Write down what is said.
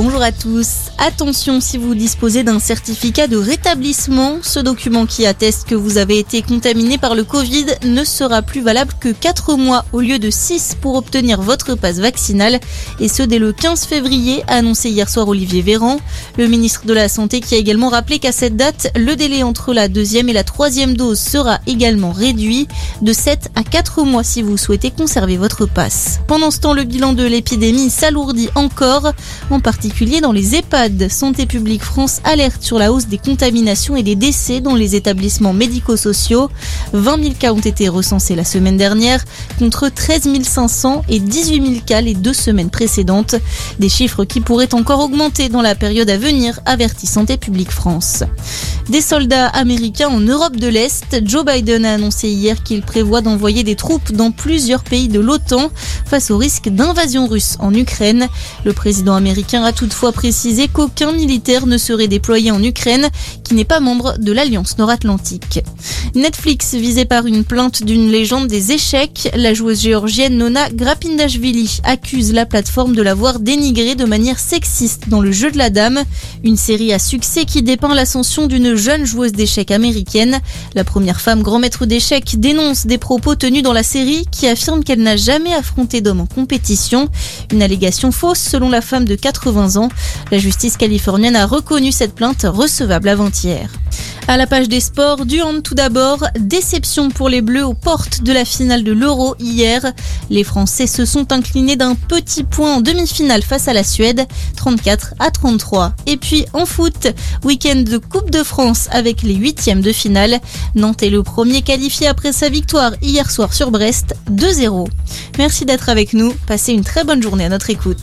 bonjour à tous. Attention si vous disposez d'un certificat de rétablissement, ce document qui atteste que vous avez été contaminé par le Covid ne sera plus valable que 4 mois au lieu de 6 pour obtenir votre passe vaccinal et ce dès le 15 février, a annoncé hier soir Olivier Véran, le ministre de la Santé qui a également rappelé qu'à cette date, le délai entre la deuxième et la troisième dose sera également réduit de 7 à 4 mois si vous souhaitez conserver votre passe. Pendant ce temps, le bilan de l'épidémie s'alourdit encore, en particulier dans les EHPAD. Santé publique France alerte sur la hausse des contaminations et des décès dans les établissements médico-sociaux. 20 000 cas ont été recensés la semaine dernière, contre 13 500 et 18 000 cas les deux semaines précédentes. Des chiffres qui pourraient encore augmenter dans la période à venir, avertit Santé publique France. Des soldats américains en Europe de l'Est, Joe Biden a annoncé hier qu'il prévoit d'envoyer des troupes dans plusieurs pays de l'OTAN face au risque d'invasion russe en Ukraine. Le président américain a toutefois précisé qu'aucun militaire ne serait déployé en Ukraine, qui n'est pas membre de l'Alliance nord-atlantique. Netflix, visé par une plainte d'une légende des échecs, la joueuse géorgienne Nona Grapindashvili accuse la plateforme de l'avoir dénigrée de manière sexiste dans le jeu de la dame, une série à succès qui dépeint l'ascension d'une jeune joueuse d'échecs américaine. La première femme grand maître d'échecs dénonce des propos tenus dans la série qui affirme qu'elle n'a jamais affronté d'homme en compétition. Une allégation fausse selon la femme de 80 ans. La justice californienne a reconnu cette plainte recevable avant-hier. À la page des sports, du hand tout d'abord, déception pour les Bleus aux portes de la finale de l'Euro hier. Les Français se sont inclinés d'un petit point en demi-finale face à la Suède, 34 à 33. Et puis en foot, week-end de Coupe de France avec les huitièmes de finale. Nantes est le premier qualifié après sa victoire hier soir sur Brest, 2-0. Merci d'être avec nous, passez une très bonne journée à notre écoute.